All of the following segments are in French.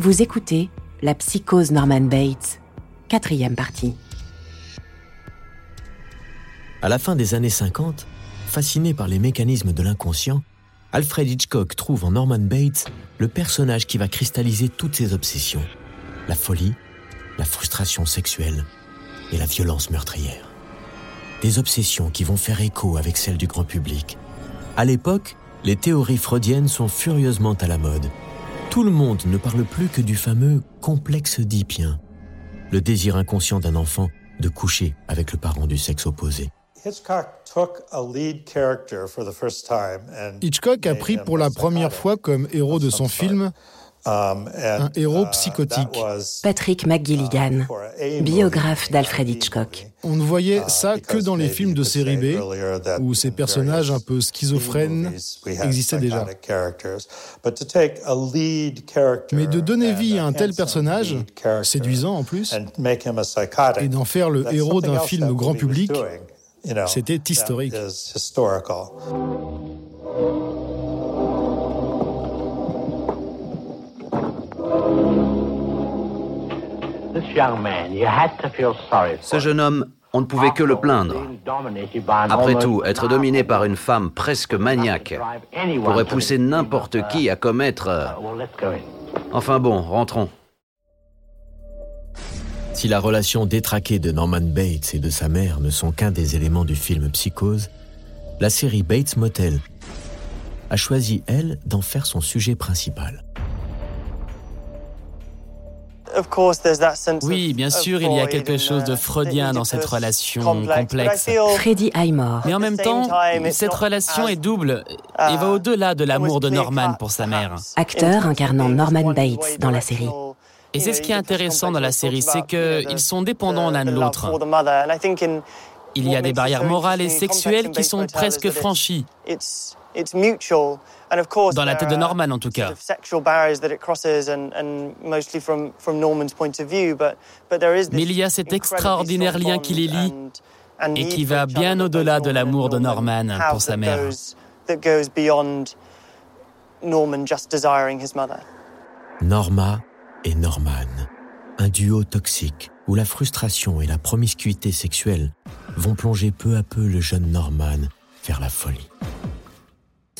Vous écoutez La psychose Norman Bates, quatrième partie. À la fin des années 50, fasciné par les mécanismes de l'inconscient, Alfred Hitchcock trouve en Norman Bates le personnage qui va cristalliser toutes ses obsessions. La folie, la frustration sexuelle et la violence meurtrière. Des obsessions qui vont faire écho avec celles du grand public. À l'époque, les théories freudiennes sont furieusement à la mode. Tout le monde ne parle plus que du fameux complexe d'Oedipien, le désir inconscient d'un enfant de coucher avec le parent du sexe opposé. Hitchcock a pris pour la première fois comme héros de son film un héros uh, psychotique. Patrick McGilligan, biographe d'Alfred Hitchcock. On ne voyait ça que dans les films de série B, où ces personnages un peu schizophrènes existaient déjà. Mais de donner vie à un tel personnage, séduisant en plus, et d'en faire le héros d'un film grand public, c'était historique. Ce jeune homme, on ne pouvait que le plaindre. Après tout, être dominé par une femme presque maniaque pourrait pousser n'importe qui à commettre... euh, Enfin bon, rentrons. Si la relation détraquée de Norman Bates et de sa mère ne sont qu'un des éléments du film Psychose, la série Bates Motel a choisi, elle, d'en faire son sujet principal. Oui, bien sûr, il y a quelque chose de freudien dans cette relation complexe. Freddie Highmore, Mais en même temps, cette relation est double et va au-delà de l'amour de Norman pour sa mère. acteur incarnant Norman Bates dans la série. Et c'est ce qui est intéressant dans la série, c'est qu'ils sont dépendants l'un de l'autre. Il y a des barrières morales et sexuelles qui sont presque franchies. Dans la tête de Norman, en tout cas. Mais il y a cet extraordinaire lien qui les lie et qui va bien au-delà de l'amour de Norman pour sa mère. Norma et Norman, un duo toxique où la frustration et la promiscuité sexuelle vont plonger peu à peu le jeune Norman vers la folie.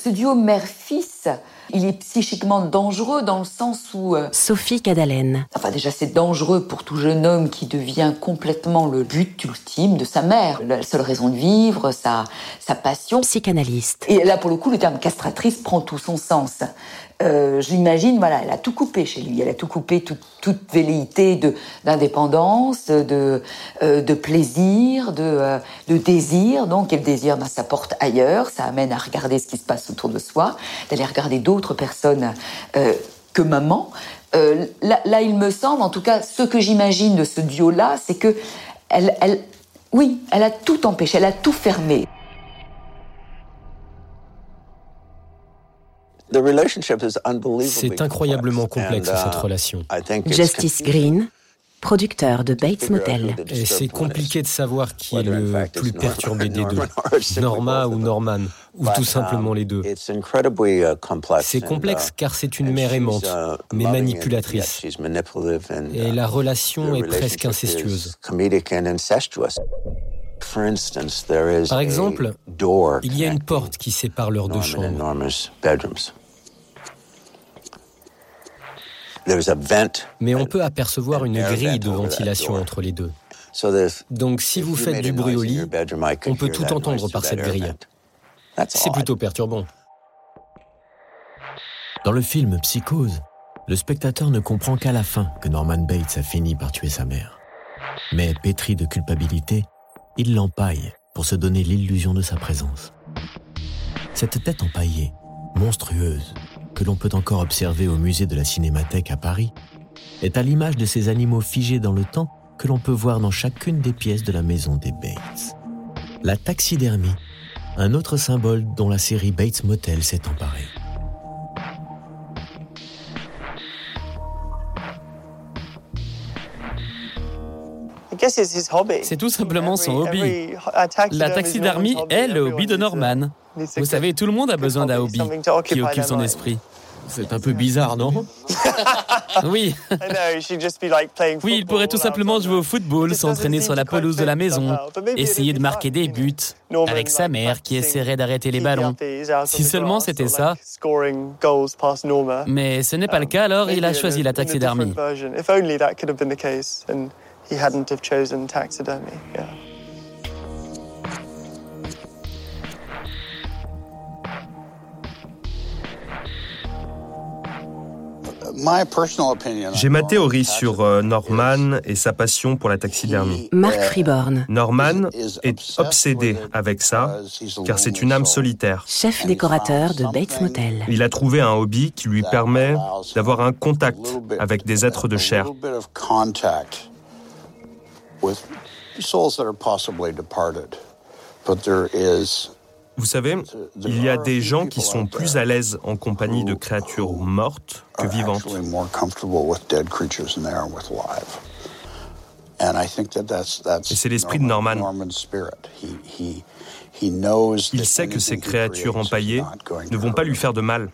Duo mère-fils, il est psychiquement dangereux dans le sens où... euh, Sophie Cadalen, Enfin déjà c'est dangereux pour tout jeune homme qui devient complètement le but ultime de sa mère, la seule raison de vivre, sa, sa passion. psychanalyste. Et là pour le coup le terme castratrice prend tout son sens. Euh, je l'imagine, voilà, elle a tout coupé chez lui, elle a tout coupé, tout- toute velléité de d'indépendance, de euh, de plaisir, de euh, de désir. Donc et le désir, ben, ça porte ailleurs, ça amène à regarder ce qui se passe autour de soi, d'aller regarder d'autres personnes euh, que maman. Euh, là, là, il me semble, en tout cas, ce que j'imagine de ce duo-là, c'est que elle, elle, oui, elle a tout empêché, elle a tout fermé. C'est incroyablement complexe uh, cette relation. Justice Green, producteur de Bates Motel. Et c'est compliqué de savoir qui est le plus perturbé des deux, Norma ou Norman, ou tout simplement les deux. C'est complexe car c'est une mère aimante, mais manipulatrice. Et la relation est presque incestueuse. Par exemple, il y a une porte qui sépare leurs deux chambres. Mais on peut apercevoir une grille de ventilation entre les deux. Donc si vous faites du bruit au lit, on peut tout entendre par cette grille. C'est plutôt perturbant. Dans le film Psychose, le spectateur ne comprend qu'à la fin que Norman Bates a fini par tuer sa mère. Mais pétri de culpabilité, il l'empaille pour se donner l'illusion de sa présence. Cette tête empaillée, monstrueuse, que l'on peut encore observer au musée de la Cinémathèque à Paris, est à l'image de ces animaux figés dans le temps que l'on peut voir dans chacune des pièces de la maison des Bates. La taxidermie, un autre symbole dont la série Bates Motel s'est emparée. C'est tout simplement son hobby. La taxidermie est le hobby de Norman. Vous savez, tout le monde a besoin d'un hobby qui occupe son esprit. C'est un peu bizarre, non Oui. Oui, il pourrait tout simplement jouer au football, s'entraîner sur la pelouse de la maison, essayer de marquer des buts, avec sa mère qui essaierait d'arrêter les ballons. Si seulement c'était ça. Mais ce n'est pas le cas, alors il a choisi la taxidermie. J'ai ma théorie sur euh, Norman et sa passion pour la taxidermie. Mark Freeborn. Norman est obsédé avec ça, car c'est une âme solitaire. Chef décorateur de Bates Motel. Il a trouvé un hobby qui lui permet d'avoir un contact avec des êtres de chair. Vous savez, il y a des gens qui sont plus à l'aise en compagnie de créatures mortes que vivantes. Et c'est l'esprit de Norman. Il sait que ces créatures empaillées ne vont pas lui faire de mal.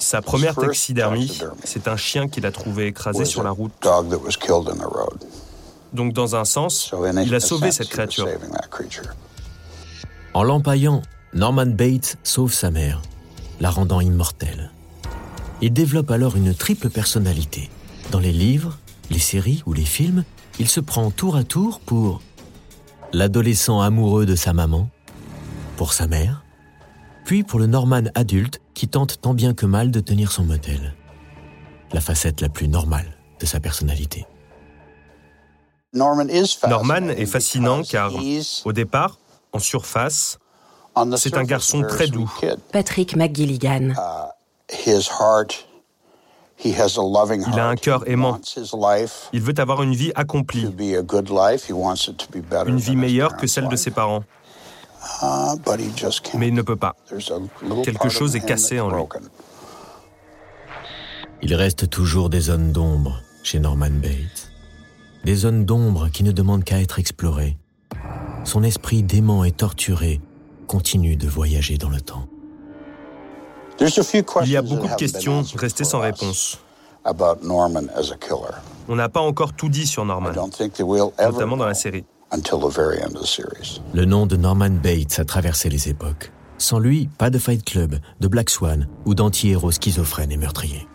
Sa première taxidermie, c'est un chien qu'il a trouvé écrasé sur la route. Donc dans un sens, il a sauvé cette créature. En l'empaillant, Norman Bates sauve sa mère, la rendant immortelle. Il développe alors une triple personnalité. Dans les livres, les séries ou les films, il se prend tour à tour pour l'adolescent amoureux de sa maman, pour sa mère, puis pour le Norman adulte qui tente tant bien que mal de tenir son motel. La facette la plus normale de sa personnalité. Norman est fascinant car, au départ, en surface, c'est un garçon très doux. Patrick McGilligan. Uh, Il a un cœur aimant. Il veut avoir une vie accomplie, une vie meilleure que celle de ses parents. Uh, Mais il ne peut pas. Quelque chose est cassé en lui. Il reste toujours des zones d'ombre chez Norman Bates des zones d'ombre qui ne demandent qu'à être explorées. Son esprit dément et torturé continue de voyager dans le temps. Il y a beaucoup de questions restées sans réponse. On n'a pas encore tout dit sur Norman, notamment dans la série. Le nom de Norman Bates a traversé les époques. Sans lui, pas de Fight Club, de Black Swan ou d'anti-héros schizophrènes et meurtriers.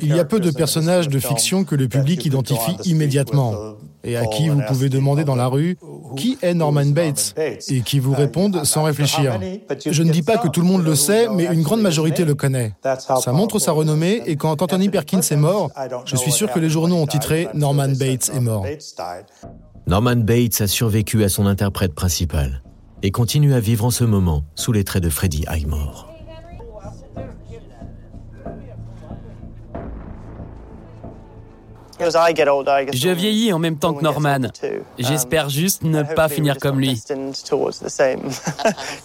Il y a peu de personnages de fiction que le public identifie immédiatement et à qui vous pouvez demander dans la rue qui est Norman Bates et qui vous répondent sans réfléchir. Je ne dis pas que tout le monde le sait, mais une grande majorité le connaît. Ça montre sa renommée et quand Anthony Perkins est mort, je suis sûr que les journaux ont titré Norman Bates est mort. Norman Bates a survécu à son interprète principal et continue à vivre en ce moment sous les traits de Freddie Highmore. Je vieillis en même temps que Norman. J'espère um, juste ne pas finir comme lui.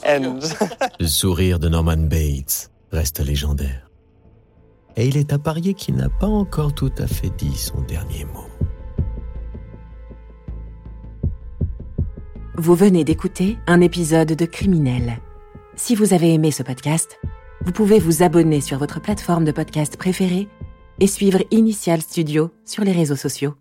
Le sourire de Norman Bates reste légendaire. Et il est à parier qu'il n'a pas encore tout à fait dit son dernier mot. Vous venez d'écouter un épisode de Criminel. Si vous avez aimé ce podcast, vous pouvez vous abonner sur votre plateforme de podcast préférée et suivre Initial Studio sur les réseaux sociaux.